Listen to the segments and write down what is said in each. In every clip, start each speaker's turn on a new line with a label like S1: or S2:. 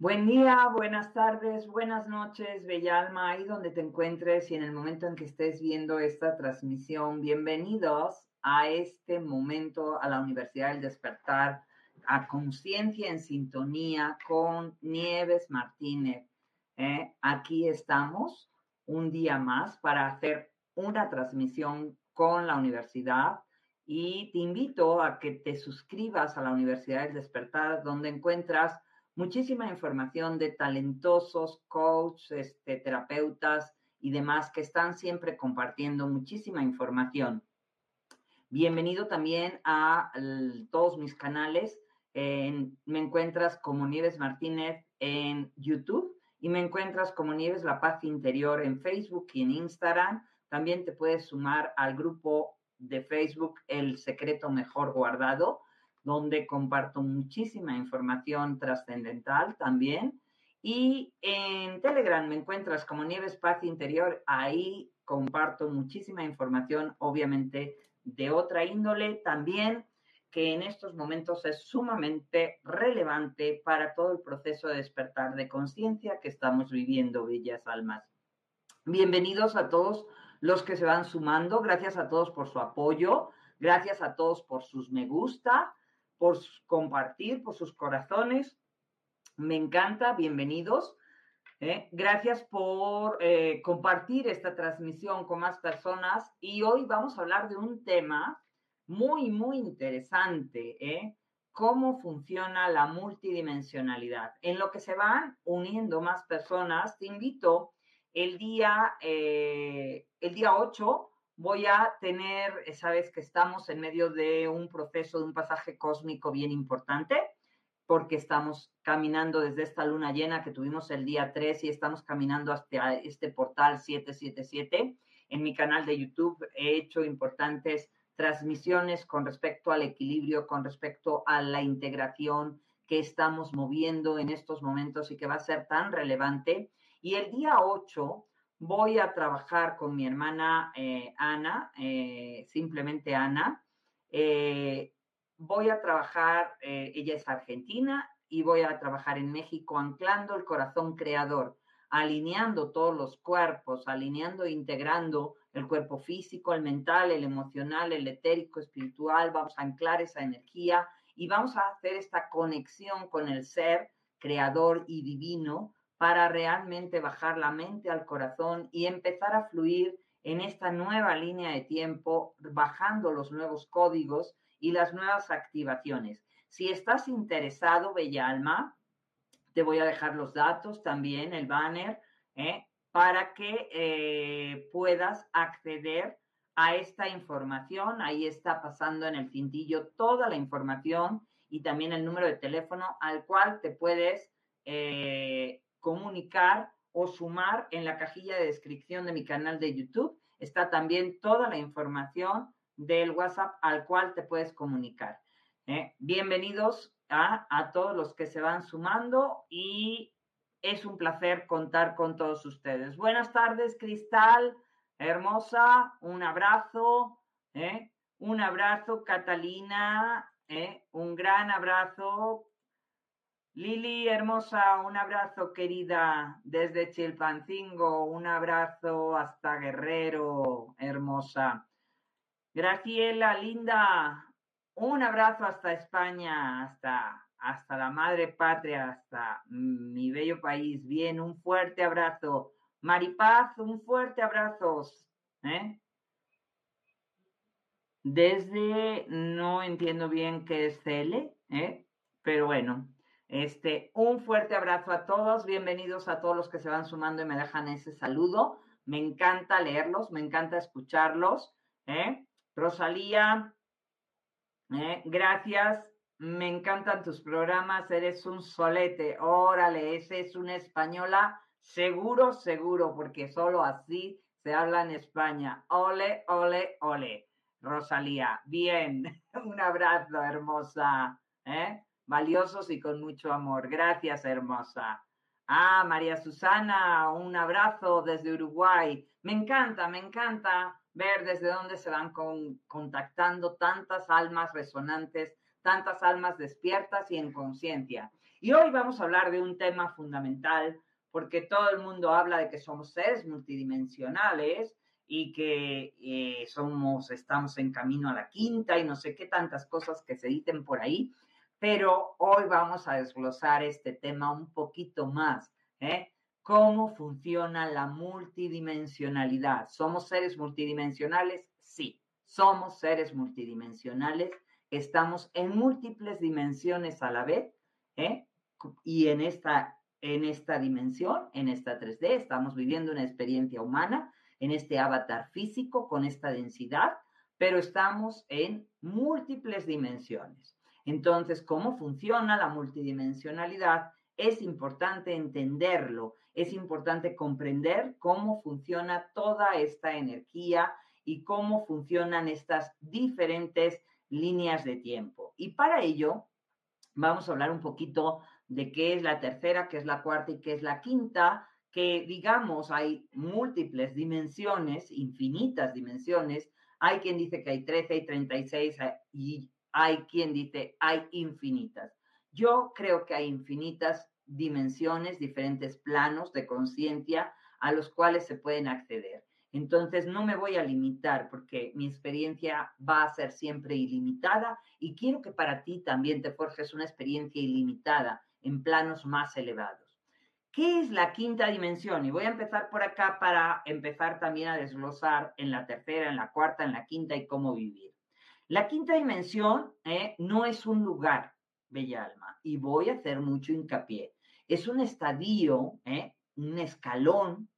S1: Buen día, buenas tardes, buenas noches, Bella Alma, ahí donde te encuentres y en el momento en que estés viendo esta transmisión. Bienvenidos a este momento a la Universidad del Despertar, a Conciencia en Sintonía con Nieves Martínez. ¿eh? Aquí estamos un día más para hacer una transmisión con la universidad y te invito a que te suscribas a la Universidad del Despertar, donde encuentras muchísima información de talentosos coaches, este, terapeutas y demás que están siempre compartiendo muchísima información. Bienvenido también a todos mis canales. me encuentras como Nieves Martínez en YouTube y me encuentras como Nieves La Paz Interior en Facebook y en Instagram. También te puedes sumar al grupo de Facebook El Secreto Mejor Guardado donde comparto muchísima información trascendental también. Y en Telegram me encuentras como Nieves Paz Interior. Ahí comparto muchísima información, obviamente, de otra índole también, que en estos momentos es sumamente relevante para todo el proceso de despertar de conciencia que estamos viviendo, bellas almas. Bienvenidos a todos los que se van sumando. Gracias a todos por su apoyo. Gracias a todos por sus me gusta por compartir, por sus corazones. Me encanta, bienvenidos. ¿eh? Gracias por eh, compartir esta transmisión con más personas y hoy vamos a hablar de un tema muy, muy interesante, ¿eh? cómo funciona la multidimensionalidad. En lo que se van uniendo más personas, te invito el día, el día 8 voy a tener, sabes que estamos en medio de un proceso, de un pasaje cósmico bien importante, porque estamos caminando desde esta luna llena que tuvimos el día 3 y estamos caminando hasta este portal 777. En mi canal de YouTube he hecho importantes transmisiones con respecto al equilibrio, con respecto a la integración que estamos moviendo en estos momentos y que va a ser tan relevante. Y el día 8 voy a trabajar con mi hermana eh, Ana, eh, simplemente Ana. Eh, voy a trabajar, ella es argentina, y voy a trabajar en México anclando el corazón creador, alineando todos los cuerpos, alineando e integrando el cuerpo físico, el mental, el emocional, el etérico, espiritual. Vamos a anclar esa energía y vamos a hacer esta conexión con el ser creador y divino para realmente bajar la mente al corazón y empezar a fluir en esta nueva línea de tiempo, bajando los nuevos códigos y las nuevas activaciones. Si estás interesado, Bella Alma, te voy a dejar los datos también, el banner, ¿eh? para que eh, puedas acceder a esta información. Ahí está pasando en el cintillo toda la información y también el número de teléfono al cual te puedes eh, comunicar o sumar en la cajilla de descripción de mi canal de YouTube. Está también toda la información del WhatsApp al cual te puedes comunicar. ¿eh? Bienvenidos a, a todos los que se van sumando y es un placer contar con todos ustedes. Buenas tardes, Cristal, hermosa, un abrazo, ¿eh? un abrazo, Catalina, ¿eh? un gran abrazo, Lili, hermosa, un abrazo querida desde Chilpancingo, un abrazo hasta Guerrero, hermosa. Graciela, linda, un abrazo hasta España, hasta, hasta la madre patria, hasta mi bello país. Bien, un fuerte abrazo. Maripaz, un fuerte abrazo. ¿eh? Desde, no entiendo bien qué es Cele, ¿eh? pero bueno, este, un fuerte abrazo a todos, bienvenidos a todos los que se van sumando y me dejan ese saludo. Me encanta leerlos, me encanta escucharlos. ¿eh? Rosalía, ¿eh? gracias, me encantan tus programas, eres un solete. Órale, ese es una española, seguro, seguro, porque solo así se habla en España. Ole, ole, ole. Rosalía, bien, un abrazo, hermosa. ¿eh? Valiosos y con mucho amor. Gracias, hermosa. Ah, María Susana, un abrazo desde Uruguay. Me encanta, me encanta ver desde dónde se van contactando tantas almas resonantes tantas almas despiertas y en conciencia. Y hoy vamos a hablar de un tema fundamental porque todo el mundo habla de que somos seres multidimensionales y que eh, somos, estamos en camino a la quinta y no sé qué tantas cosas que se dicen por ahí, pero hoy vamos a desglosar este tema un poquito más. ¿eh? ¿Cómo funciona la multidimensionalidad? ¿Somos seres multidimensionales? Sí, somos seres multidimensionales. Estamos en múltiples dimensiones a la vez. ¿eh? Y en esta, en esta dimensión, en esta 3D, estamos viviendo una experiencia humana en este avatar físico con esta densidad, pero estamos en múltiples dimensiones. Entonces, ¿cómo funciona la multidimensionalidad? Es importante entenderlo es importante comprender cómo funciona toda esta energía y cómo funcionan estas diferentes líneas de tiempo. Y para ello, vamos a hablar un poquito de qué es la tercera, qué es la cuarta y qué es la quinta, que digamos hay múltiples dimensiones, infinitas dimensiones. Hay quien dice que hay 13 y 36 y hay quien dice hay infinitas. Yo creo que hay infinitas dimensiones, diferentes planos de conciencia a los cuales se pueden acceder. Entonces, no me voy a limitar porque mi experiencia va a ser siempre ilimitada y quiero que para ti también te forjes una experiencia ilimitada en planos más elevados. ¿Qué es la quinta dimensión? Y voy a empezar por acá para empezar también a desglosar en la tercera, en la cuarta, en la quinta y cómo vivir. La quinta dimensión eh, no es un lugar, bella alma, y voy a hacer mucho hincapié es un estadio, ¿eh? un escalón,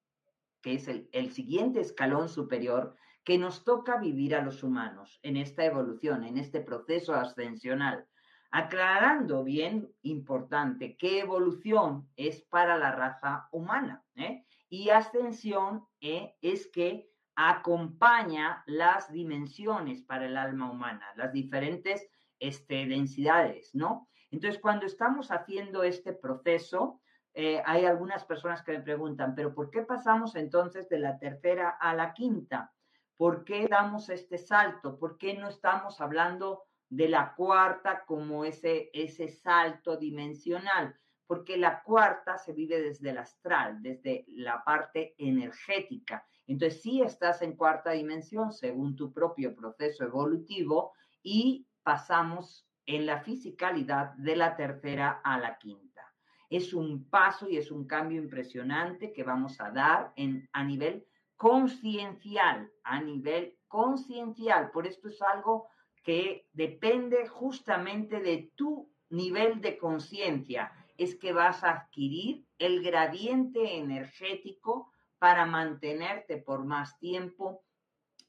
S1: que es el, siguiente escalón superior que nos toca vivir a los humanos en esta evolución, en este proceso ascensional. Aclarando bien importante qué evolución es para la raza humana. ¿eh? Y ascensión es que acompaña las dimensiones para el alma humana, las diferentes este, densidades, ¿no? Entonces, cuando estamos haciendo este proceso, eh, hay algunas personas que me preguntan, pero ¿por qué pasamos entonces de la tercera a la quinta? ¿Por qué damos este salto? ¿Por qué no estamos hablando de la cuarta como ese, ese salto dimensional? Porque la cuarta se vive desde el astral, desde la parte energética. Entonces, sí estás en cuarta dimensión según tu propio proceso evolutivo y pasamos en la fisicalidad de la tercera a la quinta. Es un paso y es un cambio impresionante que vamos a dar en, a nivel conciencial, a nivel conciencial. Por esto es algo que depende justamente de tu nivel de conciencia. Es que vas a adquirir el gradiente energético para mantenerte por más tiempo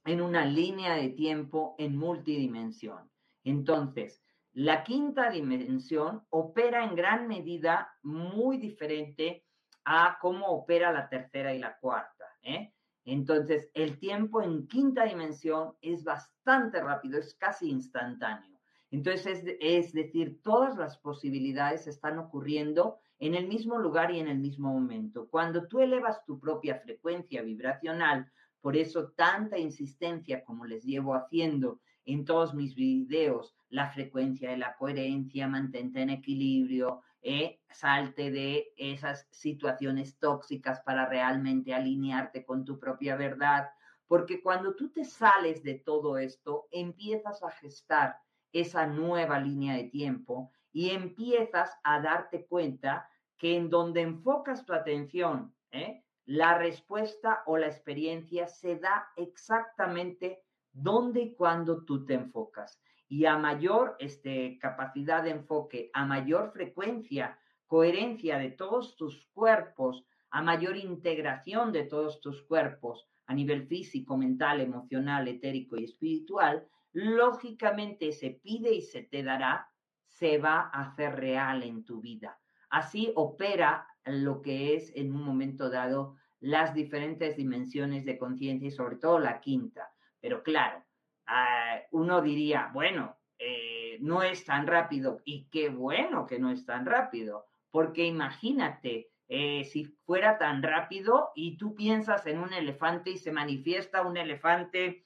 S1: en una línea de tiempo en multidimensión. Entonces, la quinta dimensión opera en gran medida muy diferente a cómo opera la tercera y la cuarta. ¿eh? Entonces, el tiempo en quinta dimensión es bastante rápido, es casi instantáneo. Entonces, es, decir, todas las posibilidades están ocurriendo en el mismo lugar y en el mismo momento. Cuando tú elevas tu propia frecuencia vibracional, por eso tanta insistencia como les llevo haciendo en todos mis videos, la frecuencia de la coherencia, mantente en equilibrio, eh, salte de esas situaciones tóxicas para realmente alinearte con tu propia verdad, porque cuando tú te sales de todo esto, empiezas a gestar esa nueva línea de tiempo y empiezas a darte cuenta que en donde enfocas tu atención, ¿eh? la respuesta o la experiencia se da exactamente dónde y cuándo tú te enfocas. Y a mayor este, capacidad de enfoque, a mayor frecuencia, coherencia de todos tus cuerpos, a mayor integración de todos tus cuerpos a nivel físico, mental, emocional, etérico y espiritual, lógicamente se pide y se te dará, se va a hacer real en tu vida. Así opera lo que es en un momento dado las diferentes dimensiones de conciencia y sobre todo la quinta. Pero claro, ah, uno diría, bueno, eh, no es tan rápido y qué bueno que no es tan rápido, porque imagínate, eh, si fuera tan rápido y tú piensas en un elefante y se manifiesta un elefante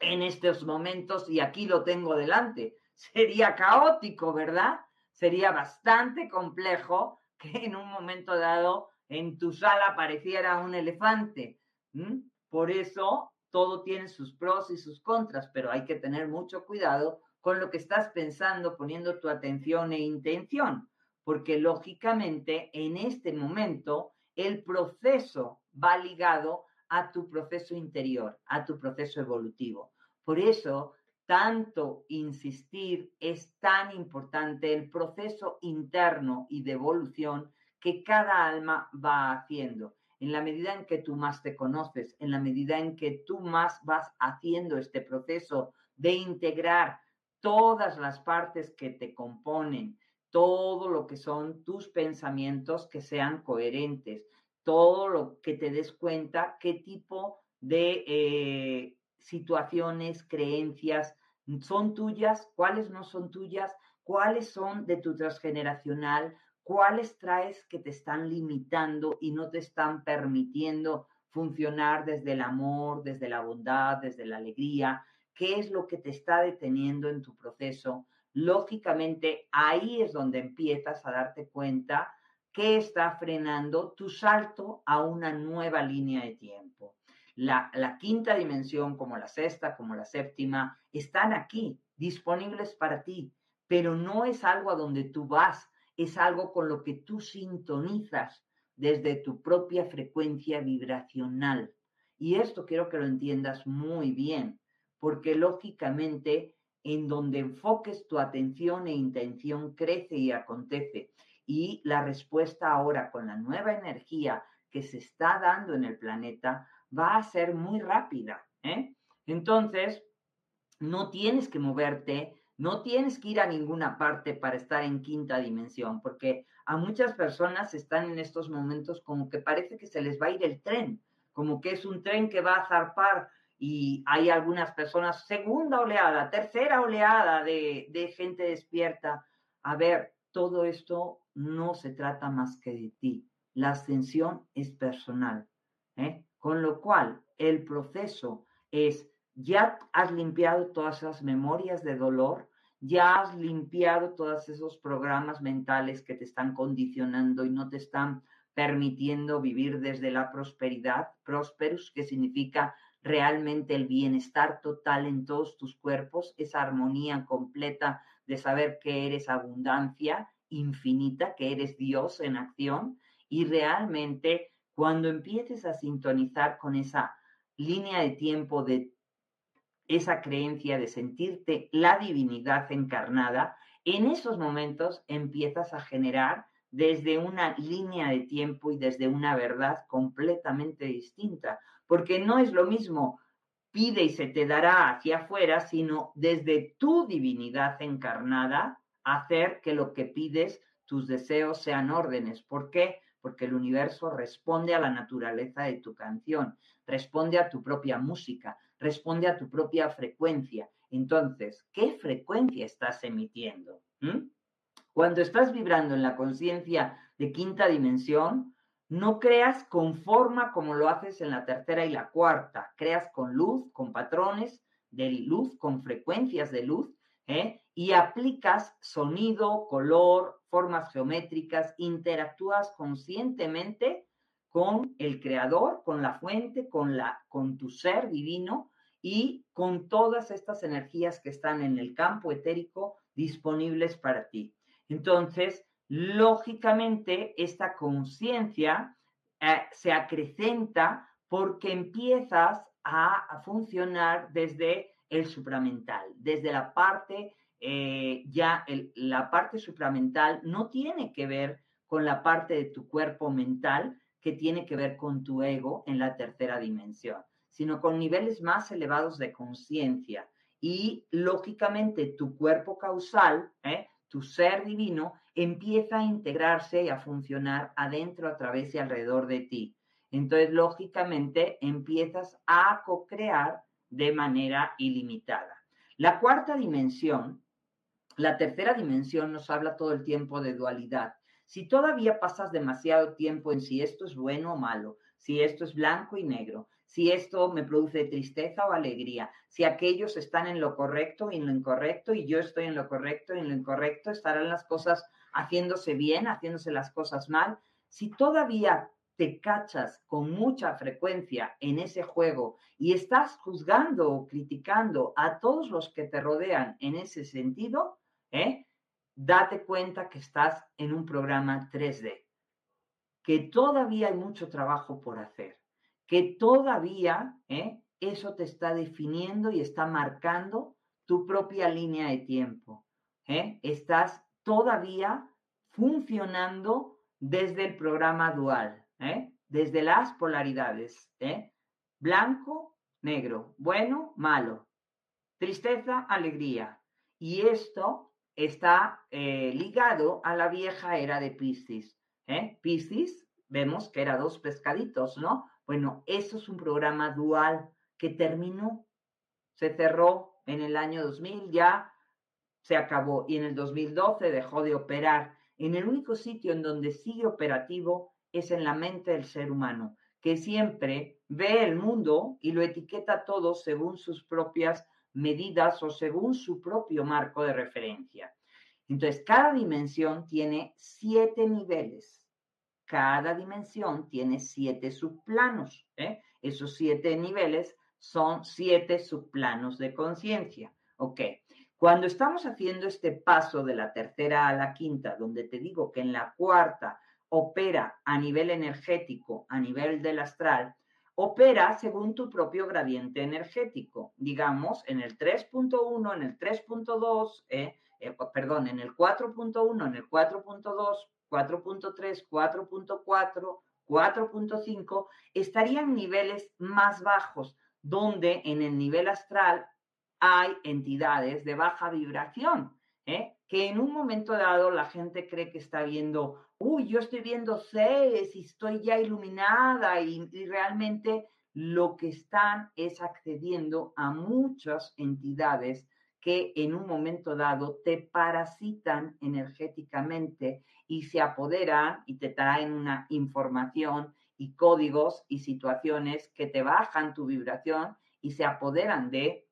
S1: en estos momentos y aquí lo tengo delante. sería caótico, ¿verdad? Sería bastante complejo que en un momento dado en tu sala apareciera un elefante. Por eso todo tiene sus pros y sus contras, pero hay que tener mucho cuidado con lo que estás pensando, poniendo tu atención e intención, porque lógicamente en este momento el proceso va ligado a tu proceso interior, a tu proceso evolutivo. Por eso, tanto insistir es tan importante el proceso interno y de evolución que cada alma va haciendo en la medida en que tú más te conoces, en la medida en que tú más vas haciendo este proceso de integrar todas las partes que te componen, todo lo que son tus pensamientos que sean coherentes, todo lo que te des cuenta qué tipo de eh, situaciones, creencias son tuyas, cuáles no son tuyas, cuáles son de tu transgeneracional, cuáles traes que te están limitando y no te están permitiendo funcionar desde el amor, desde la bondad, desde la alegría, qué es lo que te está deteniendo en tu proceso. Lógicamente, ahí es donde empiezas a darte cuenta que está frenando tu salto a una nueva línea de tiempo. La, la, quinta dimensión, como la sexta, como la séptima, están aquí, disponibles para ti, pero no es algo a donde tú vas, es algo con lo que tú sintonizas desde tu propia frecuencia vibracional. Y esto quiero que lo entiendas muy bien, porque lógicamente en donde enfoques tu atención e intención crece y acontece. Y la respuesta ahora con la nueva energía que se está dando en el planeta va a ser muy rápida. ¿eh? Entonces, no tienes que moverte no tienes que ir a ninguna parte para estar en quinta dimensión, porque a muchas personas están en estos momentos como que parece que se les va a ir el tren, como que es un tren que va a zarpar y hay algunas personas, segunda oleada, tercera oleada de, de gente despierta. A ver, todo esto no se trata más que de ti. La ascensión es personal. ¿eh? Con lo cual, el proceso es ya has limpiado todas esas memorias de dolor, ya has limpiado todos esos programas mentales que te están condicionando y no te están permitiendo vivir desde la prosperidad, prosperus, que significa realmente el bienestar total en todos tus cuerpos, esa armonía completa de saber que eres abundancia infinita, que eres Dios en acción y realmente cuando empieces a sintonizar con esa línea de tiempo de esa creencia de sentirte la divinidad encarnada, en esos momentos empiezas a generar desde una línea de tiempo y desde una verdad completamente distinta, porque no es lo mismo pide y se te dará hacia afuera, sino desde tu divinidad encarnada, hacer que lo que pides, tus deseos sean órdenes. ¿Por qué? Porque el universo responde a la naturaleza de tu canción, responde a tu propia música, responde a tu propia frecuencia. Entonces, ¿qué frecuencia estás emitiendo? ¿Mm? Cuando estás vibrando en la conciencia de quinta dimensión, no creas con forma como lo haces en la tercera y la cuarta. Creas con luz, con patrones de luz, con frecuencias de luz, ¿eh? Y aplicas sonido, color, formas geométricas, interactúas conscientemente con el creador, con la fuente, con, la, con tu ser divino y con todas estas energías que están en el campo etérico disponibles para ti. Entonces, lógicamente, esta conciencia eh, se acrecenta porque empiezas a, funcionar desde el supramental, desde la parte, eh, ya la parte supramental no tiene que ver con la parte de tu cuerpo mental, que tiene que ver con tu ego en la tercera dimensión, sino con niveles más elevados de conciencia. Y lógicamente tu cuerpo causal, ¿eh? tu ser divino, empieza a integrarse y a funcionar adentro, a través y alrededor de ti. Entonces, lógicamente, empiezas a co-crear de manera ilimitada. La cuarta dimensión, la tercera dimensión nos habla todo el tiempo de dualidad si todavía pasas demasiado tiempo en si esto es bueno o malo, si esto es blanco y negro, si esto me produce tristeza o alegría, si aquellos están en lo correcto y en lo incorrecto y yo estoy en lo correcto y en lo incorrecto, estarán las cosas haciéndose bien, haciéndose las cosas mal. Si todavía te cachas con mucha frecuencia en ese juego y estás juzgando o criticando a todos los que te rodean en ese sentido, ¿eh? date cuenta que estás en un programa 3D, que todavía hay mucho trabajo por hacer, que todavía ¿eh? eso te está definiendo y está marcando tu propia línea de tiempo. ¿eh? Estás todavía funcionando desde el programa dual, ¿eh? desde las polaridades. ¿eh? Blanco, negro, bueno, malo, tristeza, alegría. Y esto está eh, ligado a la vieja era de Piscis. ¿eh? Piscis, vemos que era dos pescaditos, ¿no? Bueno, eso es un programa dual que terminó, se cerró en el año 2000, ya se acabó y en el 2012 dejó de operar. En el único sitio en donde sigue operativo es en la mente del ser humano, que siempre ve el mundo y lo etiqueta todo según sus propias medidas o según su propio marco de referencia. Entonces, cada dimensión tiene siete niveles. Cada dimensión tiene siete subplanos. ¿eh? Esos siete niveles son siete subplanos de conciencia. Ok. Cuando estamos haciendo este paso de la tercera a la quinta, donde te digo que en la cuarta opera a nivel energético, a nivel del astral, opera según tu propio gradiente energético. Digamos, en el 3.1, en el 3.2, eh, eh, perdón, en el 4.1, en el 4.2, 4.3, 4.4, 4.5, estarían niveles más bajos, donde en el nivel astral hay entidades de baja vibración, ¿eh? que en un momento dado la gente cree que está viendo, uy, yo estoy viendo seres y estoy ya iluminada y, y realmente lo que están es accediendo a muchas entidades que en un momento dado te parasitan energéticamente y se apoderan y te traen una información y códigos y situaciones que te bajan tu vibración y se apoderan de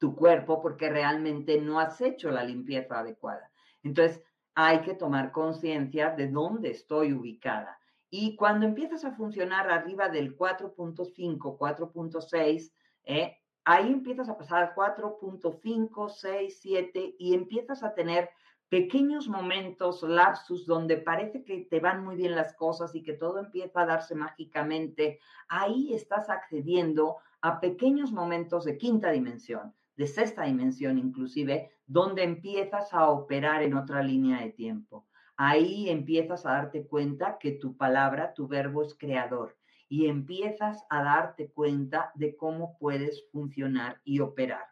S1: tu cuerpo porque realmente no has hecho la limpieza adecuada. Entonces, hay que tomar conciencia de dónde estoy ubicada. Y cuando empiezas a funcionar arriba del 4.5, 4.6, eh, ahí empiezas a pasar al 4.5, 6, 7 y empiezas a tener pequeños momentos, lapsus, donde parece que te van muy bien las cosas y que todo empieza a darse mágicamente. Ahí estás accediendo a pequeños momentos de quinta dimensión de sexta dimensión inclusive, donde empiezas a operar en otra línea de tiempo. Ahí empiezas a darte cuenta que tu palabra, tu verbo es creador y empiezas a darte cuenta de cómo puedes funcionar y operar.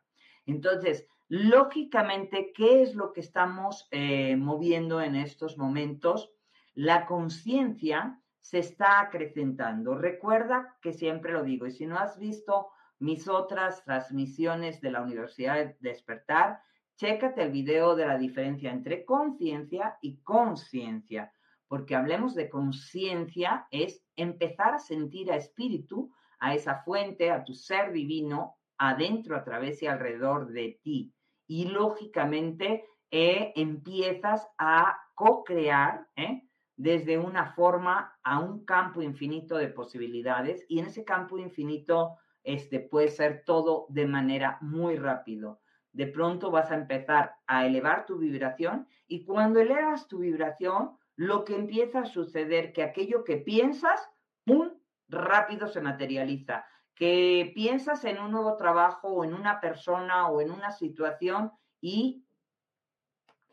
S1: Entonces, lógicamente, ¿qué es lo que estamos eh, moviendo en estos momentos? La conciencia se está acrecentando. Recuerda que siempre lo digo, y si no has visto mis otras transmisiones de la Universidad de Despertar, chécate el video de la diferencia entre conciencia y conciencia, porque hablemos de conciencia es empezar a sentir a espíritu, a esa fuente, a tu ser divino, adentro, a través y alrededor de ti. Y lógicamente eh, empiezas a co-crear ¿eh? desde una forma a un campo infinito de posibilidades y en ese campo infinito este, puede ser todo de manera muy rápido. De pronto vas a empezar a elevar tu vibración y cuando elevas tu vibración, lo que empieza a suceder que aquello que piensas, ¡pum!, rápido se materializa. Que piensas en un nuevo trabajo o en una persona o en una situación y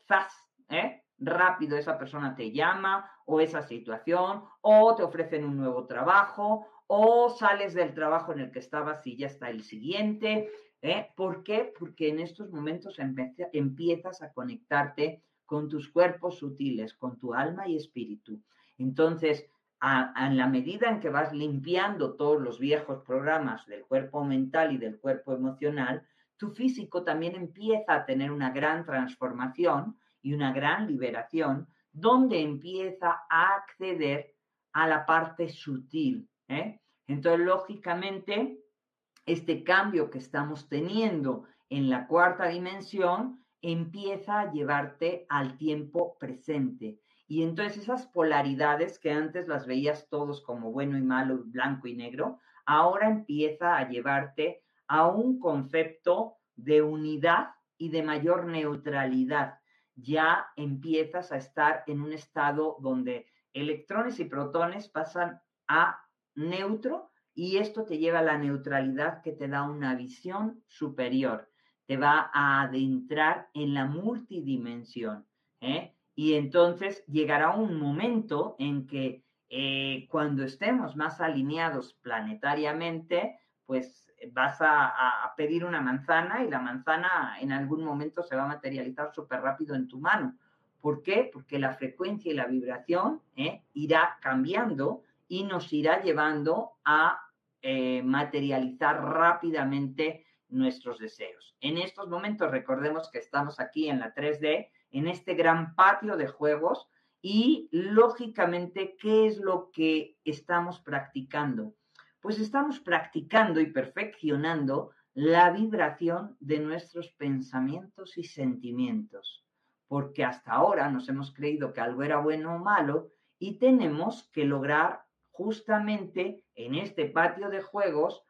S1: ¡zas! ¿eh? Rápido esa persona te llama o esa situación o te ofrecen un nuevo trabajo o sales del trabajo en el que estabas y ya está el siguiente. ¿eh? ¿Por qué? Porque en estos momentos empiezas a conectarte con tus cuerpos sutiles, con tu alma y espíritu. Entonces, en la medida en que vas limpiando todos los viejos programas del cuerpo mental y del cuerpo emocional, tu físico también empieza a tener una gran transformación y una gran liberación, donde empieza a acceder a la parte sutil ¿eh? Entonces, lógicamente, este cambio que estamos teniendo en la cuarta dimensión empieza a llevarte al tiempo presente. Y entonces esas polaridades que antes las veías todos como bueno y malo, blanco y negro, ahora empieza a llevarte a un concepto de unidad y de mayor neutralidad. Ya empiezas a estar en un estado donde electrones y protones pasan a neutro y esto te lleva a la neutralidad que te da una visión superior, te va a adentrar en la multidimensión. ¿eh? Y entonces llegará un momento en que eh, cuando estemos más alineados planetariamente, pues vas a, pedir una manzana y la manzana en algún momento se va a materializar súper rápido en tu mano. ¿Por qué? Porque la frecuencia y la vibración ¿eh? irá cambiando y nos irá llevando a eh, materializar rápidamente nuestros deseos. En estos momentos recordemos que estamos aquí en la 3D, en este gran patio de juegos y lógicamente, ¿qué es lo que estamos practicando? Pues estamos practicando y perfeccionando la vibración de nuestros pensamientos y sentimientos, porque hasta ahora nos hemos creído que algo era bueno o malo y tenemos que lograr justamente en este patio de juegos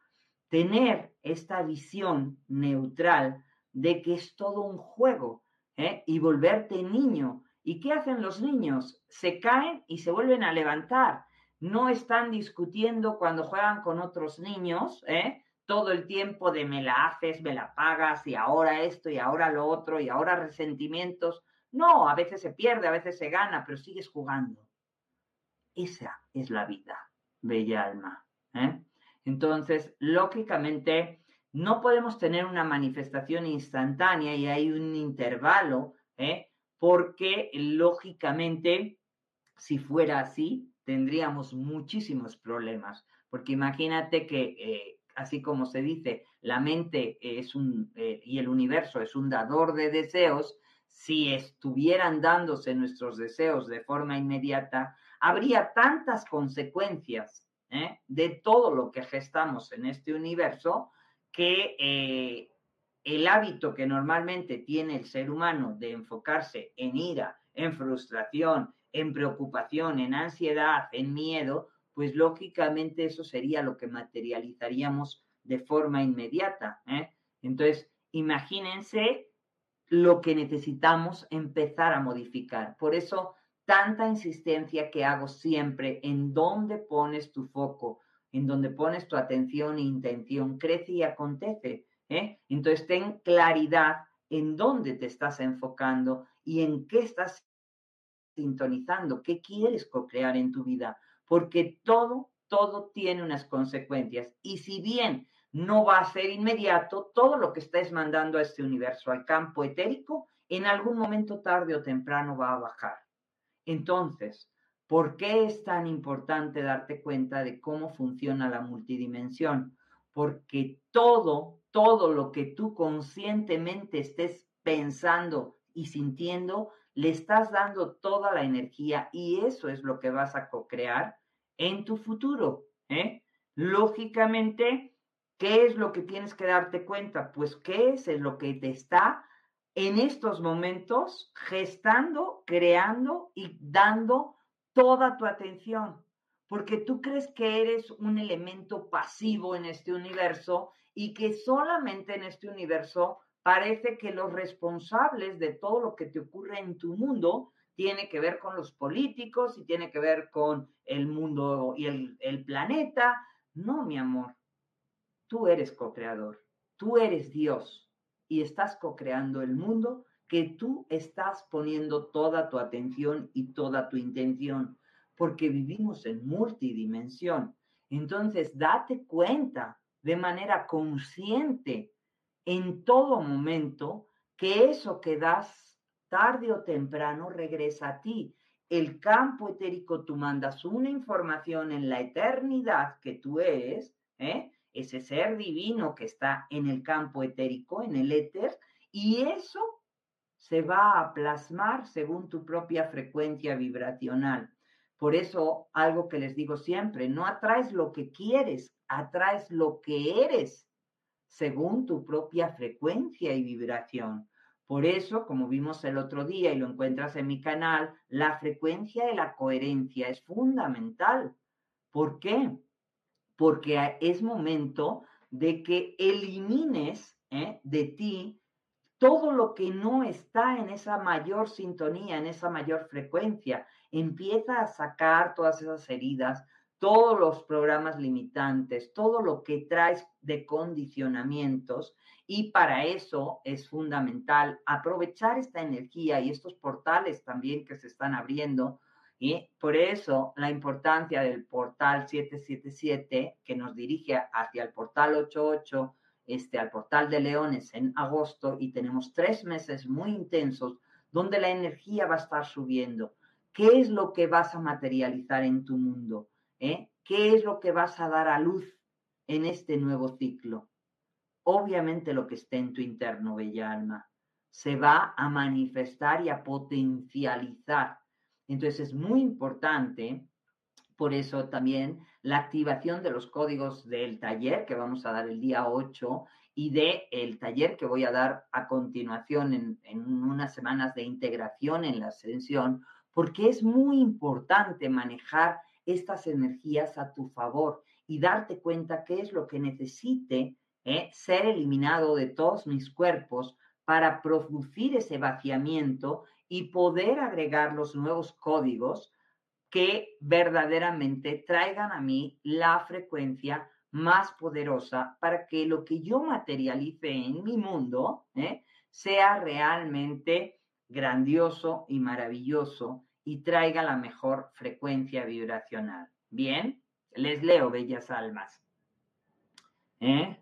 S1: tener esta visión neutral de que es todo un juego ¿eh? y volverte niño. ¿Y qué hacen los niños? Se caen y se vuelven a levantar. No están discutiendo cuando juegan con otros niños, ¿eh? todo el tiempo de me la haces, me la pagas y ahora esto y ahora lo otro y ahora resentimientos. No, a veces se pierde, a veces se gana, pero sigues jugando. Esa es la vida, bella alma. ¿eh? Entonces, lógicamente, no podemos tener una manifestación instantánea y hay un intervalo, ¿eh? porque lógicamente, si fuera así, tendríamos muchísimos problemas, porque imagínate que, eh, así como se dice, la mente es un, y el universo es un dador de deseos, si estuvieran dándose nuestros deseos de forma inmediata, habría tantas consecuencias ¿eh? de todo lo que gestamos en este universo que eh, el hábito que normalmente tiene el ser humano de enfocarse en ira, en frustración, en preocupación, en ansiedad, en miedo, pues lógicamente eso sería lo que materializaríamos de forma inmediata. ¿eh? Entonces, imagínense lo que necesitamos empezar a modificar. Por eso tanta insistencia que hago siempre en dónde pones tu foco, en dónde pones tu atención e intención, crece y acontece. ¿eh? Entonces, ten claridad en dónde te estás enfocando y en qué estás sintonizando, qué quieres co-crear en tu vida, porque todo, todo tiene unas consecuencias. Y si bien no va a ser inmediato, todo lo que estés mandando a este universo, al campo etérico, en algún momento tarde o temprano va a bajar. Entonces, ¿por qué es tan importante darte cuenta de cómo funciona la multidimensión? Porque todo, todo lo que tú conscientemente estés pensando y sintiendo, le estás dando toda la energía y eso es lo que vas a co-crear en tu futuro. ¿eh? Lógicamente, ¿qué es lo que tienes que darte cuenta? Pues qué es lo que te está en estos momentos gestando, creando y dando toda tu atención, porque tú crees que eres un elemento pasivo en este universo y que solamente en este universo parece que los responsables de todo lo que te ocurre en tu mundo tiene que ver con los políticos y tiene que ver con el mundo y el, el planeta. No, mi amor, tú eres co-creador, tú eres Dios y estás co-creando el mundo que tú estás poniendo toda tu atención y toda tu intención, porque vivimos en multidimensión. Entonces, date cuenta de manera consciente en todo momento que eso que das tarde o temprano regresa a ti. El campo etérico, tú mandas una información en la eternidad que tú eres, ¿eh? Ese ser divino que está en el campo etérico, en el éter, y eso se va a plasmar según tu propia frecuencia vibracional. Por eso, algo que les digo siempre, no atraes lo que quieres, atraes lo que eres, según tu propia frecuencia y vibración. Por eso, como vimos el otro día y lo encuentras en mi canal, la frecuencia de la coherencia es fundamental. ¿Por qué? Porque es momento de que elimines ¿eh? de ti todo lo que no está en esa mayor sintonía, en esa mayor frecuencia. Empieza a sacar todas esas heridas, todos los programas limitantes, todo lo que traes de condicionamientos y para eso es fundamental aprovechar esta energía y estos portales también que se están abriendo. Y por eso la importancia del portal 777 que nos dirige hacia el portal 88, este, al portal de Leones en agosto y tenemos tres meses muy intensos donde la energía va a estar subiendo. ¿Qué es lo que vas a materializar en tu mundo? ¿Eh? ¿Qué es lo que vas a dar a luz en este nuevo ciclo? obviamente lo que esté en tu interno, bella alma, se va a manifestar y a potencializar. Entonces es muy importante, por eso también la activación de los códigos del taller que vamos a dar el día 8 y de el taller que voy a dar a continuación en, en unas semanas de integración en la ascensión, porque es muy importante manejar estas energías a tu favor y darte cuenta qué es lo que necesite ¿eh? ser eliminado de todos mis cuerpos para producir ese vaciamiento y poder agregar los nuevos códigos que verdaderamente traigan a mí la frecuencia más poderosa para que lo que yo materialice en mi mundo ¿eh? sea realmente grandioso y maravilloso y traiga la mejor frecuencia vibracional. Bien, les leo, bellas almas. ¿Eh?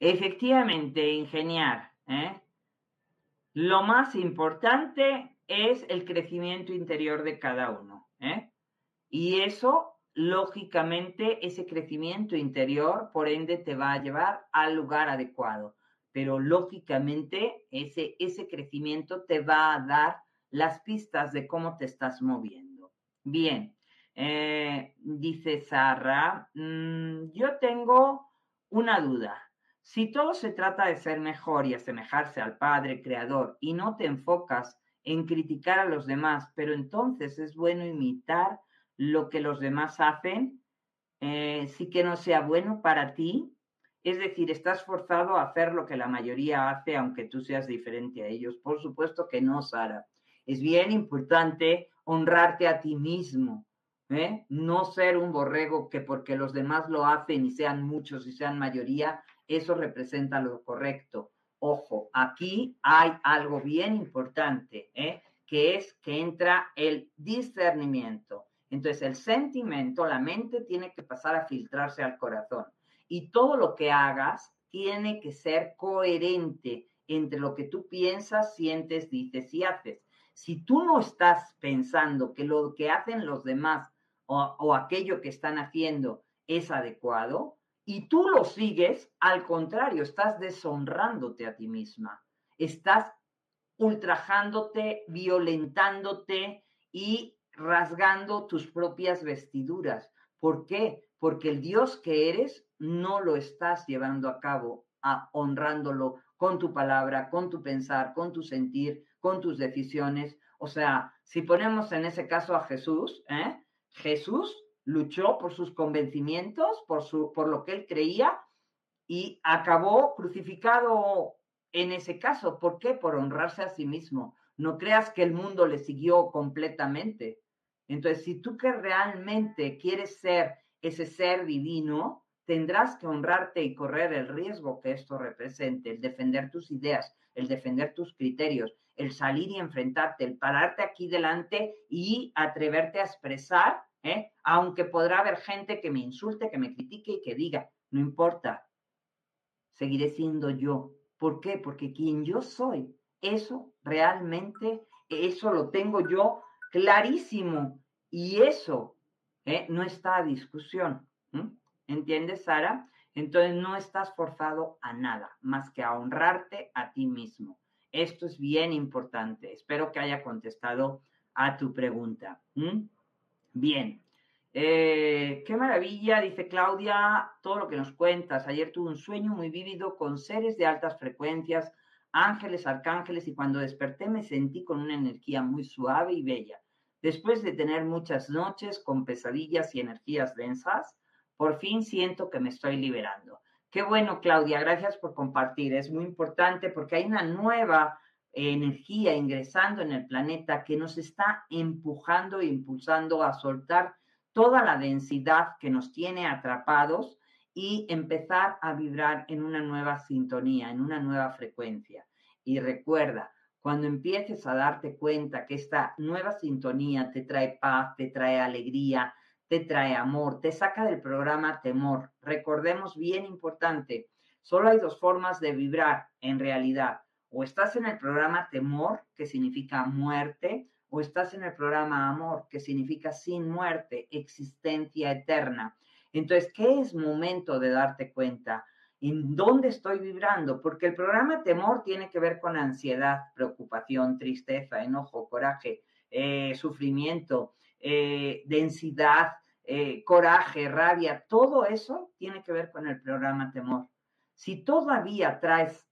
S1: Efectivamente, ingeniar. ¿eh? Lo más importante es el crecimiento interior de cada uno. ¿eh? Y eso, lógicamente, ese crecimiento interior, por ende, te va a llevar al lugar adecuado. Pero lógicamente, ese, ese crecimiento te va a dar las pistas de cómo te estás moviendo. Bien, eh, dice Sara, mm, yo tengo una duda. Si todo se trata de ser mejor y asemejarse al Padre Creador y no te enfocas en criticar a los demás, pero entonces es bueno imitar lo que los demás hacen, eh, sí que no sea bueno para ti, es decir, estás forzado a hacer lo que la mayoría hace, aunque tú seas diferente a ellos. Por supuesto que no, Sara. Es bien importante honrarte a ti mismo, ¿eh? no ser un borrego que porque los demás lo hacen y sean muchos y sean mayoría, eso representa lo correcto. Ojo, aquí hay algo bien importante, ¿eh? que es que entra el discernimiento. Entonces, el sentimiento, la mente tiene que pasar a filtrarse al corazón. Y todo lo que hagas tiene que ser coherente entre lo que tú piensas, sientes, dices y haces. Si tú no estás pensando que lo que hacen los demás o, o aquello que están haciendo es adecuado, y tú lo sigues, al contrario, estás deshonrándote a ti misma, estás ultrajándote, violentándote y rasgando tus propias vestiduras. ¿Por qué? Porque el Dios que eres no lo estás llevando a cabo, honrándolo con tu palabra, con tu pensar, con tu sentir, con tus decisiones. O sea, si ponemos en ese caso a Jesús, ¿eh? Jesús luchó por sus convencimientos, por, su, por lo que él creía y acabó crucificado en ese caso. ¿Por qué? Por honrarse a sí mismo. No creas que el mundo le siguió completamente. Entonces, si tú que realmente quieres ser ese ser divino, tendrás que honrarte y correr el riesgo que esto represente, el defender tus ideas, el defender tus criterios, el salir y enfrentarte, el pararte aquí delante y atreverte a expresar ¿eh? aunque podrá haber gente que me insulte, que me critique y que diga, no importa, seguiré siendo yo. ¿Por qué? Porque quien yo soy, eso realmente, eso lo tengo yo clarísimo y eso ¿eh? no está a discusión. ¿Entiendes, Sara? Entonces no estás forzado a nada más que a honrarte a ti mismo. Esto es bien importante. Espero que haya contestado a tu pregunta. Bien. Eh, qué maravilla, dice Claudia, todo lo que nos cuentas. Ayer tuve un sueño muy vívido con seres de altas frecuencias, ángeles, arcángeles, y cuando desperté me sentí con una energía muy suave y bella. Después de tener muchas noches con pesadillas y energías densas, por fin siento que me estoy liberando. Qué bueno, Claudia, gracias por compartir. Es muy importante porque hay una nueva energía ingresando en el planeta que nos está empujando e impulsando a soltar toda la densidad que nos tiene atrapados y empezar a vibrar en una nueva sintonía, en una nueva frecuencia. Y recuerda, cuando empieces a darte cuenta que esta nueva sintonía te trae paz, te trae alegría, te trae amor, te saca del programa temor. Recordemos bien importante, solo hay dos formas de vibrar en realidad. O estás en el programa temor, que significa muerte, o estás en el programa amor, que significa sin muerte, existencia eterna. Entonces, ¿qué es momento de darte cuenta? ¿En dónde estoy vibrando? Porque el programa temor tiene que ver con ansiedad, preocupación, tristeza, enojo, coraje, eh, sufrimiento, eh, densidad, eh, coraje, rabia, todo eso tiene que ver con el programa temor. Si todavía traes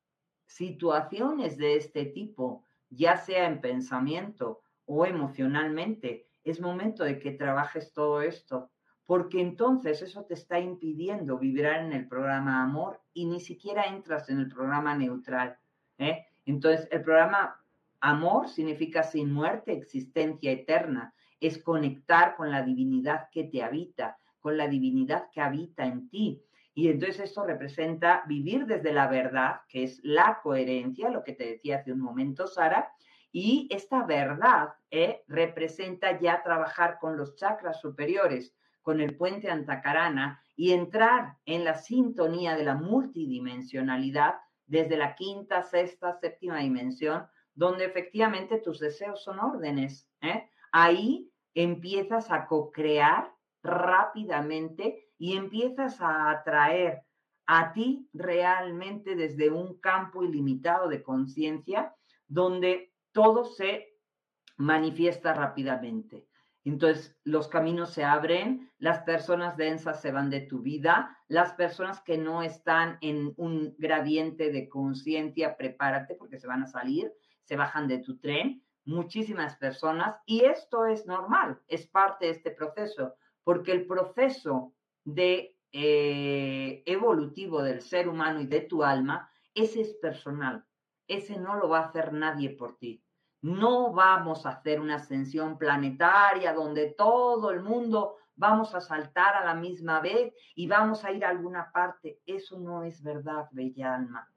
S1: situaciones de este tipo, ya sea en pensamiento o emocionalmente, es momento de que trabajes todo esto, porque entonces eso te está impidiendo vibrar en el programa amor y ni siquiera entras en el programa neutral. ¿eh? Entonces, el programa amor significa sin muerte, existencia eterna, es conectar con la divinidad que te habita, con la divinidad que habita en ti. Y entonces esto representa vivir desde la verdad, que es la coherencia, lo que te decía hace un momento, Sara, y esta verdad eh, representa ya trabajar con los chakras superiores, con el puente antacarana y entrar en la sintonía de la multidimensionalidad desde la quinta, sexta, séptima dimensión, donde efectivamente tus deseos son órdenes. ¿eh? Ahí empiezas a co-crear rápidamente y empiezas a atraer a ti realmente desde un campo ilimitado de conciencia, donde todo se manifiesta rápidamente. Entonces, los caminos se abren, las personas densas se van de tu vida, las personas que no están en un gradiente de conciencia, prepárate porque se van a salir, se bajan de tu tren, muchísimas personas, y esto es normal, es parte de este proceso, porque el proceso de eh, evolutivo del ser humano y de tu alma, ese es personal, ese no lo va a hacer nadie por ti. No vamos a hacer una ascensión planetaria donde todo el mundo vamos a saltar a la misma vez y vamos a ir a alguna parte. Eso no es verdad, bella alma.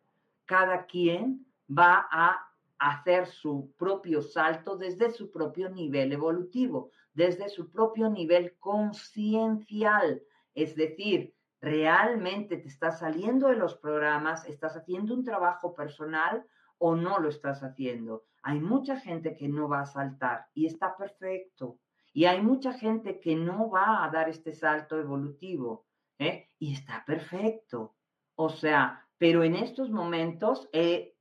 S1: Cada quien va a hacer su propio salto desde su propio nivel evolutivo, desde su propio nivel conciencial. Es decir, realmente te estás saliendo de los programas, estás haciendo un trabajo personal o no lo estás haciendo. Hay mucha gente que no va a saltar y está perfecto. Y hay mucha gente que no va a dar este salto evolutivo ¿eh? y está perfecto. O sea, pero en estos momentos eh,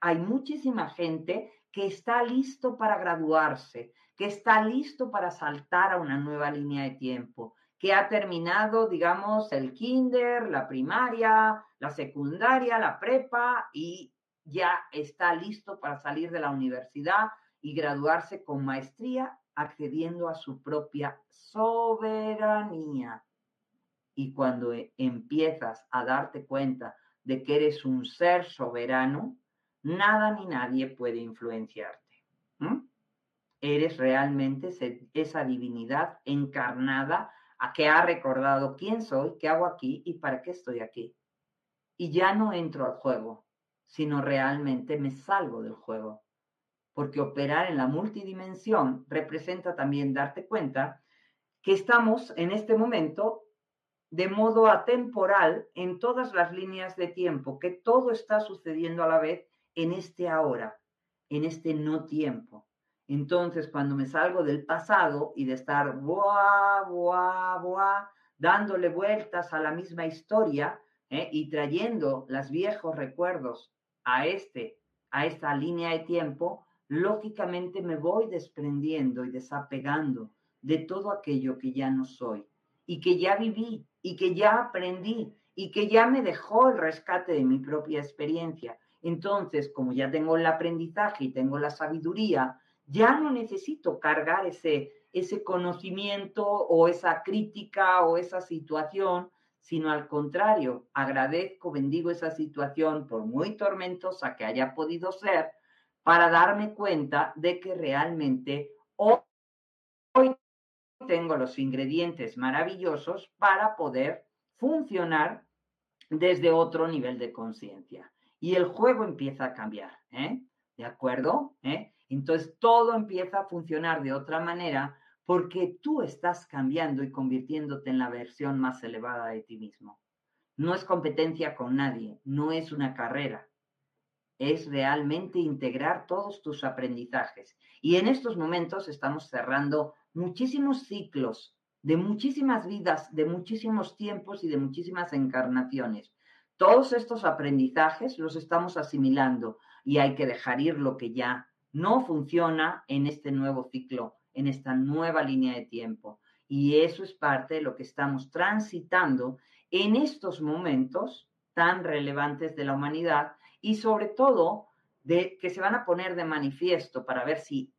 S1: hay muchísima gente que está listo para graduarse, que está listo para saltar a una nueva línea de tiempo, que ha terminado, digamos, el kinder, la primaria, la secundaria, la prepa y ya está listo para salir de la universidad y graduarse con maestría, accediendo a su propia soberanía. Y cuando e, empiezas a darte cuenta de que eres un ser soberano, nada ni nadie puede influenciarte. Eres realmente esa divinidad encarnada a que ha recordado quién soy, qué hago aquí y para qué estoy aquí. Y ya no entro al juego, sino realmente me salgo del juego. Porque operar en la multidimensión representa también darte cuenta que estamos en este momento de modo atemporal en todas las líneas de tiempo, que todo está sucediendo a la vez en este ahora, en este no tiempo. Entonces, cuando me salgo del pasado y de estar buah, buah, buah, dándole vueltas a la misma historia ¿eh? y trayendo los viejos recuerdos a, este, a esta línea de tiempo, lógicamente me voy desprendiendo y desapegando de todo aquello que ya no soy y que ya viví y que ya aprendí y que ya me dejó el rescate de mi propia experiencia. Entonces, como ya tengo el aprendizaje y tengo la sabiduría, ya no necesito cargar ese, ese conocimiento o esa crítica o esa situación, sino al contrario, agradezco, bendigo esa situación por muy tormentosa que haya podido ser, para darme cuenta de que realmente hoy tengo los ingredientes maravillosos para poder funcionar desde otro nivel de conciencia. Y el juego empieza a cambiar, ¿eh? ¿De acuerdo? ¿Eh? Entonces todo empieza a funcionar de otra manera porque tú estás cambiando y convirtiéndote en la versión más elevada de ti mismo. No es competencia con nadie, no es una carrera, es realmente integrar todos tus aprendizajes. Y en estos momentos estamos cerrando muchísimos ciclos de muchísimas vidas, de muchísimos tiempos y de muchísimas encarnaciones. Todos estos aprendizajes los estamos asimilando y hay que dejar ir lo que ya no funciona en este nuevo ciclo, en esta nueva línea de tiempo. Y eso es parte de lo que estamos transitando en estos momentos tan relevantes de la humanidad y sobre todo de que se van a poner de manifiesto para ver si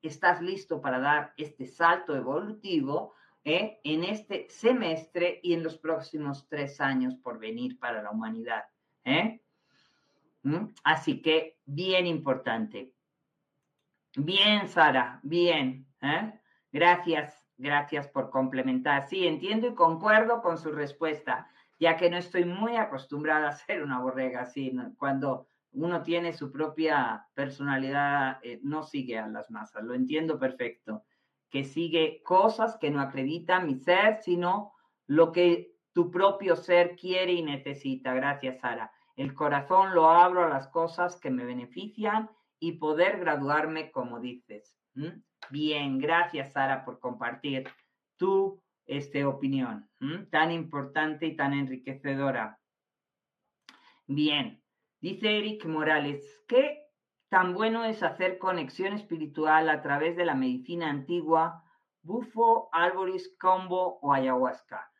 S1: estás listo para dar este salto evolutivo ¿eh? en este semestre y en los próximos tres años por venir para la humanidad. ¿eh? ¿Mm? Así que bien importante. Bien, Sara, bien. ¿eh? Gracias, gracias por complementar. Sí, entiendo y concuerdo con su respuesta ya que no estoy muy acostumbrada a ser una borrega así. Cuando uno tiene su propia personalidad, eh, no sigue a las masas, lo entiendo perfecto, que sigue cosas que no acredita mi ser, sino lo que tu propio ser quiere y necesita. Gracias, Sara. El corazón lo abro a las cosas que me benefician y poder graduarme como dices. Bien, gracias, Sara, por compartir tu este, opinión tan importante y tan enriquecedora. Bien, dice Eric Morales, ¿qué tan bueno es hacer conexión espiritual a través de la medicina antigua, bufo, árboles, combo o ayahuasca?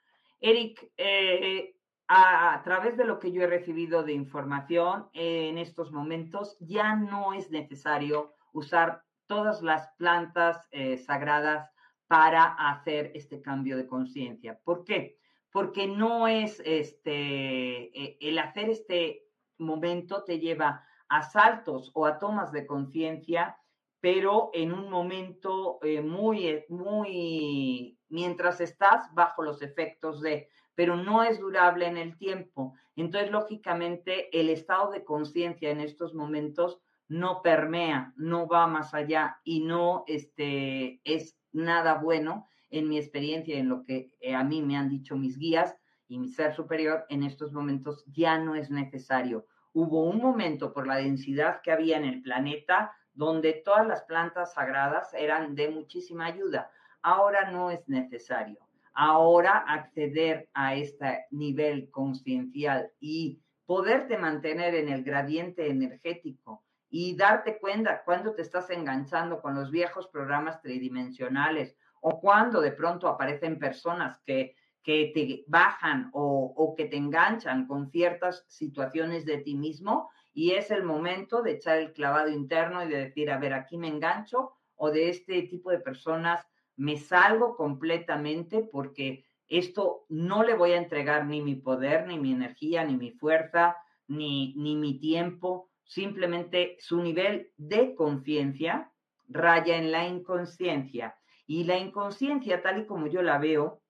S1: Eric, eh, a, través de lo que yo he recibido de información en estos momentos, ya no es necesario usar todas las plantas eh, sagradas para hacer este cambio de conciencia. ¿Por qué? Porque no es este, e, el hacer este momento te lleva a saltos o a tomas de conciencia, pero en un momento eh, muy, eh, muy, mientras estás bajo los efectos de, pero no es durable en el tiempo. Entonces, lógicamente, el estado de conciencia en estos momentos no permea, no va más allá y no este, es nada bueno en mi experiencia, en lo que eh, a mí me han dicho mis guías y mi ser superior, en estos momentos ya no es necesario. Hubo un momento por la densidad que había en el planeta donde todas las plantas sagradas eran de muchísima ayuda. Ahora no es necesario. Ahora acceder a este nivel conciencial y poderte mantener en el gradiente energético y darte cuenta cuando te estás enganchando con los viejos programas tridimensionales o cuando de pronto aparecen personas que, que te bajan o, o que te enganchan con ciertas situaciones de ti mismo y es el momento de echar el clavado interno y de decir, a ver, aquí me engancho o de este tipo de personas me salgo completamente porque esto no le voy a entregar ni mi poder, ni mi energía, ni mi fuerza, ni, ni mi tiempo simplemente su nivel de conciencia raya en la inconsciencia. Y la inconsciencia, tal y como yo la veo,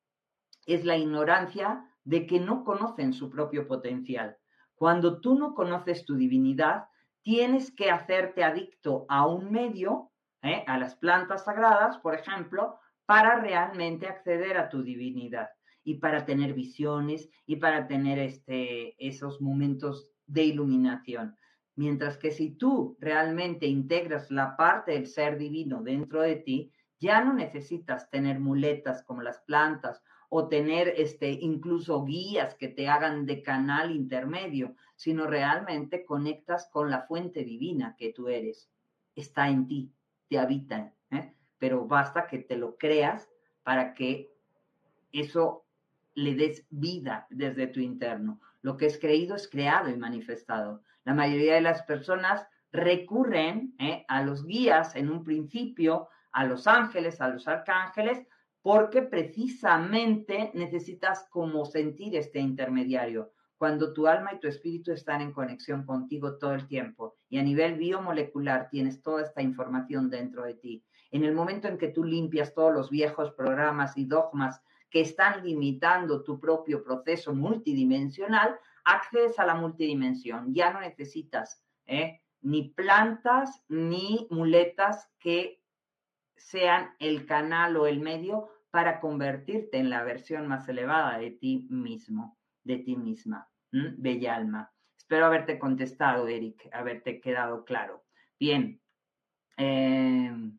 S1: es la ignorancia de que no conocen su propio potencial. Cuando tú no conoces tu divinidad, tienes que hacerte adicto a un medio, ¿eh? a las plantas sagradas, por ejemplo, para realmente acceder a tu divinidad y para tener visiones y para tener este, esos momentos de iluminación. Mientras que si tú realmente integras la parte del ser divino dentro de ti, ya no necesitas tener muletas como las plantas o tener este incluso guías que te hagan de canal intermedio, sino realmente conectas con la fuente divina que tú eres. Está en ti, te habita. ¿eh? pero basta que te lo creas para que eso le des vida desde tu interno. Lo que es creído es creado y manifestado. La mayoría de las personas recurren ¿eh? a los guías en un principio, a los ángeles, a los arcángeles, porque precisamente necesitas como sentir este intermediario. Cuando tu alma y tu espíritu están en conexión contigo todo el tiempo y a nivel biomolecular tienes toda esta información dentro de ti. En el momento en que tú limpias todos los viejos programas y dogmas que están limitando tu propio proceso multidimensional, accedes a la multidimensión. Ya no necesitas ¿eh? ni plantas ni muletas que sean el canal o el medio para convertirte en la versión más elevada de ti mismo, de ti misma. Bella alma. Espero haberte contestado, Eric, haberte quedado claro. Bien. Em,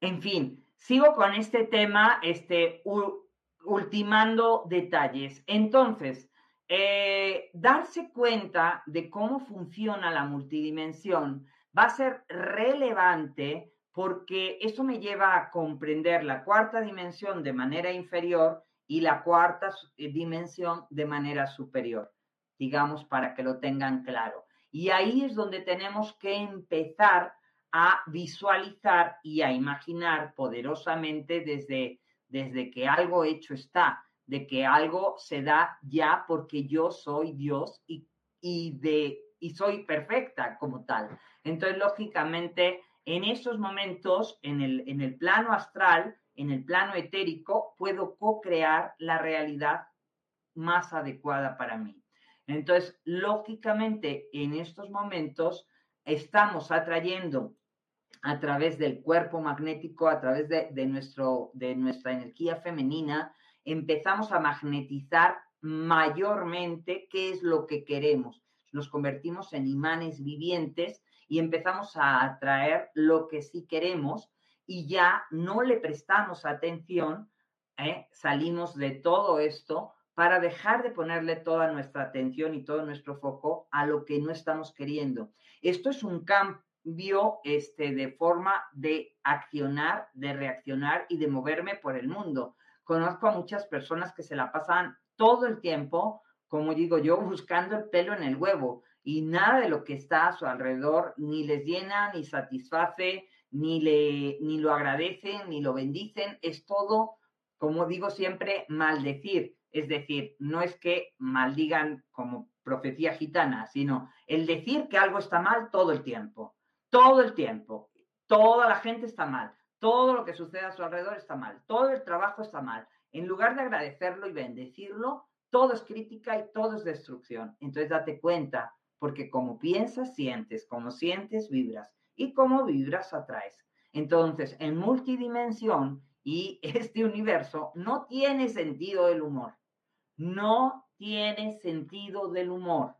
S1: en fin, sigo con este tema, este, ultimando detalles. Entonces, eh, darse cuenta de cómo funciona la multidimensión va a ser relevante porque eso me lleva a comprender la cuarta dimensión de manera inferior y la cuarta eh, dimensión de manera superior, digamos, para que lo tengan claro. Y ahí es donde tenemos que empezar a visualizar y a imaginar poderosamente desde, desde que algo hecho está, de que algo se da ya porque yo soy Dios y, y, de, y soy perfecta como tal. Entonces, lógicamente, en esos momentos, en el, en el plano astral, en el plano etérico, puedo co-crear la realidad más adecuada para mí. Entonces, lógicamente, en estos momentos estamos atrayendo a través del cuerpo magnético, a través de, de, nuestro, de nuestra energía femenina, empezamos a magnetizar mayormente qué es lo que queremos. Nos convertimos en imanes vivientes y empezamos a atraer lo que sí queremos y ya no le prestamos atención, ¿eh? salimos de todo esto para dejar de ponerle toda nuestra atención y todo nuestro foco a lo que no estamos queriendo. Esto es un cambio este, de forma de accionar, de reaccionar y de moverme por el mundo. Conozco a muchas personas que se la pasan todo el tiempo, como digo yo, buscando el pelo en el huevo y nada de lo que está a su alrededor ni les llena, ni satisface, ni, le, ni lo agradecen, ni lo bendicen. Es todo, como digo siempre, maldecir. Es decir, no es que maldigan como profecía gitana, sino el decir que algo está mal todo el tiempo. Todo el tiempo. Toda la gente está mal. Todo lo que sucede a su alrededor está mal. Todo el trabajo está mal. En lugar de agradecerlo y bendecirlo, todo es crítica y todo es destrucción. Entonces date cuenta porque como piensas, sientes, como sientes, vibras, y como vibras, atraes. Entonces, en multidimensión y este universo no tiene sentido del humor, no tiene sentido del humor.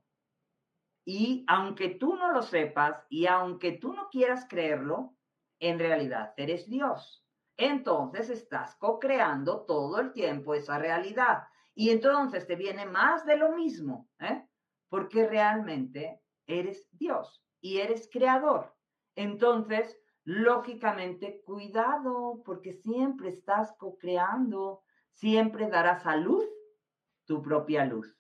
S1: Y aunque tú no lo sepas y aunque tú no quieras creerlo, en realidad eres Dios. Entonces estás co-creando todo el tiempo esa realidad. Y entonces te viene más de lo mismo. ¿eh? porque realmente eres Dios y eres creador. Entonces, lógicamente, cuidado, porque siempre estás co-creando, siempre darás a luz tu propia luz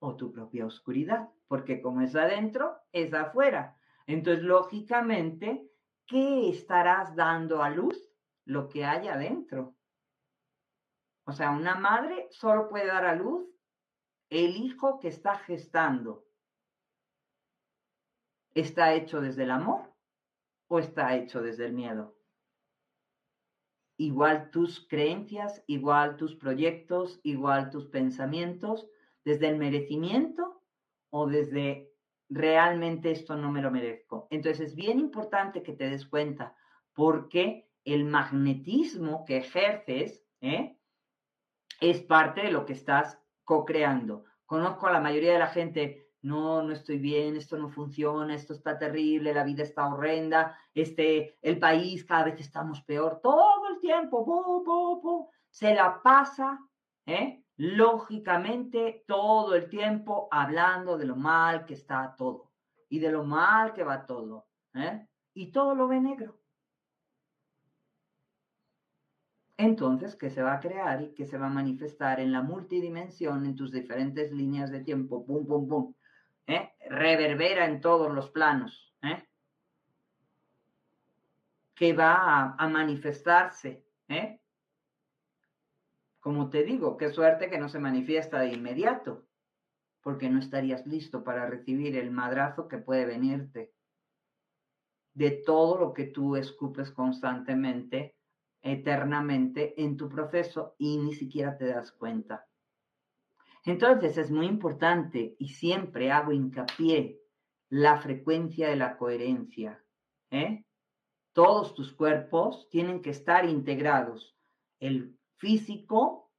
S1: o tu propia oscuridad, porque como es adentro, es afuera. Entonces, lógicamente, ¿qué estarás dando a luz? Lo que hay adentro. O sea, una madre solo puede dar a luz el hijo que está gestando está hecho desde el amor o está hecho desde el miedo. Igual tus creencias, igual tus proyectos, igual tus pensamientos, desde el merecimiento o desde realmente esto no me lo merezco. Entonces es bien importante que te des cuenta porque el magnetismo que ejerces ¿eh? es parte de lo que estás co-creando. Conozco a la mayoría de la gente, no, no estoy bien, esto no funciona, esto está terrible, la vida está horrenda, este, el país cada vez estamos peor, todo el tiempo, se la pasa, ¿eh? lógicamente, todo el tiempo hablando de lo mal que está todo y de lo mal que va todo, ¿eh? y todo lo ve negro. entonces, ¿qué se va a crear y qué se va a manifestar en la multidimensión, en tus diferentes líneas de tiempo? Pum, pum, pum. ¿Eh? Reverbera en todos los planos. ¿eh? Que va a, manifestarse. ¿eh? Como te digo, qué suerte que no se manifiesta de inmediato, porque no estarías listo para recibir el madrazo que puede venirte de todo lo que tú escupes constantemente eternamente en tu proceso y ni siquiera te das cuenta. Entonces es muy importante y siempre hago hincapié la frecuencia de la coherencia. ¿eh? Todos tus cuerpos tienen que estar integrados. El físico,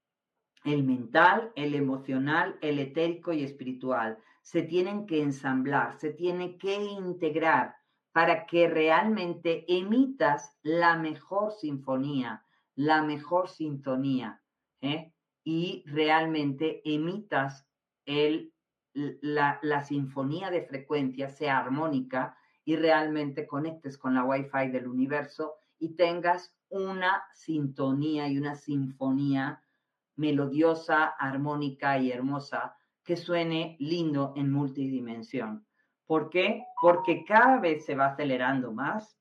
S1: el mental, el emocional, el etérico y espiritual. Se tienen que ensamblar, se tiene que integrar para que realmente emitas la mejor sinfonía, la mejor sintonía, ¿eh? Y realmente emitas el, la, la, sinfonía de frecuencia, sea armónica, y realmente conectes con la Wi-Fi del universo y tengas una sintonía y una sinfonía melodiosa, armónica y hermosa que suene lindo en multidimensión. ¿Por qué? Porque cada vez se va acelerando más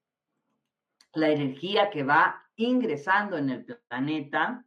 S1: la energía que va ingresando en el planeta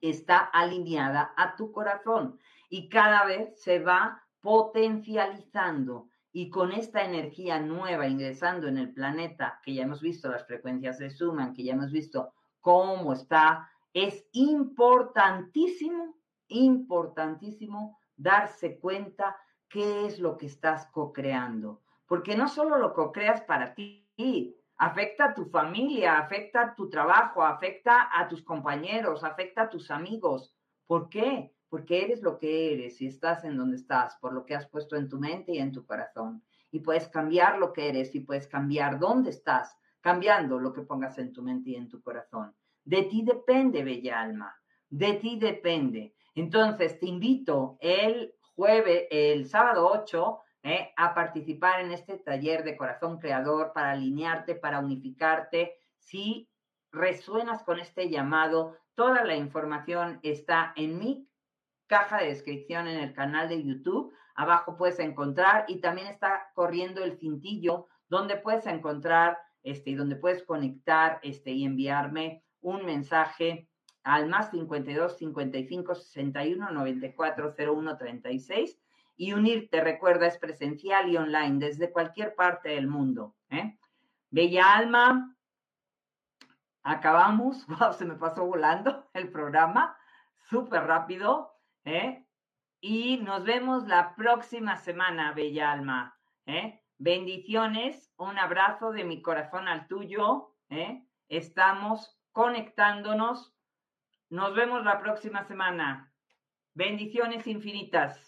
S1: está alineada a tu corazón y cada vez se va potencializando. Y con esta energía nueva ingresando en el planeta, que ya hemos visto las frecuencias se suman, que ya hemos visto cómo está, es importantísimo, importantísimo darse cuenta qué es lo que estás co-creando. Porque no solo lo co-creas para ti, afecta a tu familia, afecta a tu trabajo, afecta a tus compañeros, afecta a tus amigos. ¿Por qué? Porque eres lo que eres y estás en donde estás, por lo que has puesto en tu mente y en tu corazón. Y puedes cambiar lo que eres y puedes cambiar dónde estás, cambiando lo que pongas en tu mente y en tu corazón. De ti depende, bella alma, de ti depende. Entonces, te invito el jueves, el sábado 8, eh, a participar en este taller de corazón creador para alinearte, para unificarte. Si resuenas con este llamado, toda la información está en mi caja de descripción en el canal de YouTube. Abajo puedes encontrar y también está corriendo el cintillo donde puedes encontrar este y donde puedes conectar este y enviarme un mensaje al más 52 55 61 94 01 36 y unirte, recuerda, es presencial y online desde cualquier parte del mundo. ¿eh? Bella Alma, acabamos, wow, se me pasó volando el programa, súper rápido, ¿eh? y nos vemos la próxima semana, Bella Alma. ¿eh? Bendiciones, un abrazo de mi corazón al tuyo, ¿eh? estamos conectándonos nos vemos la próxima semana. Bendiciones infinitas.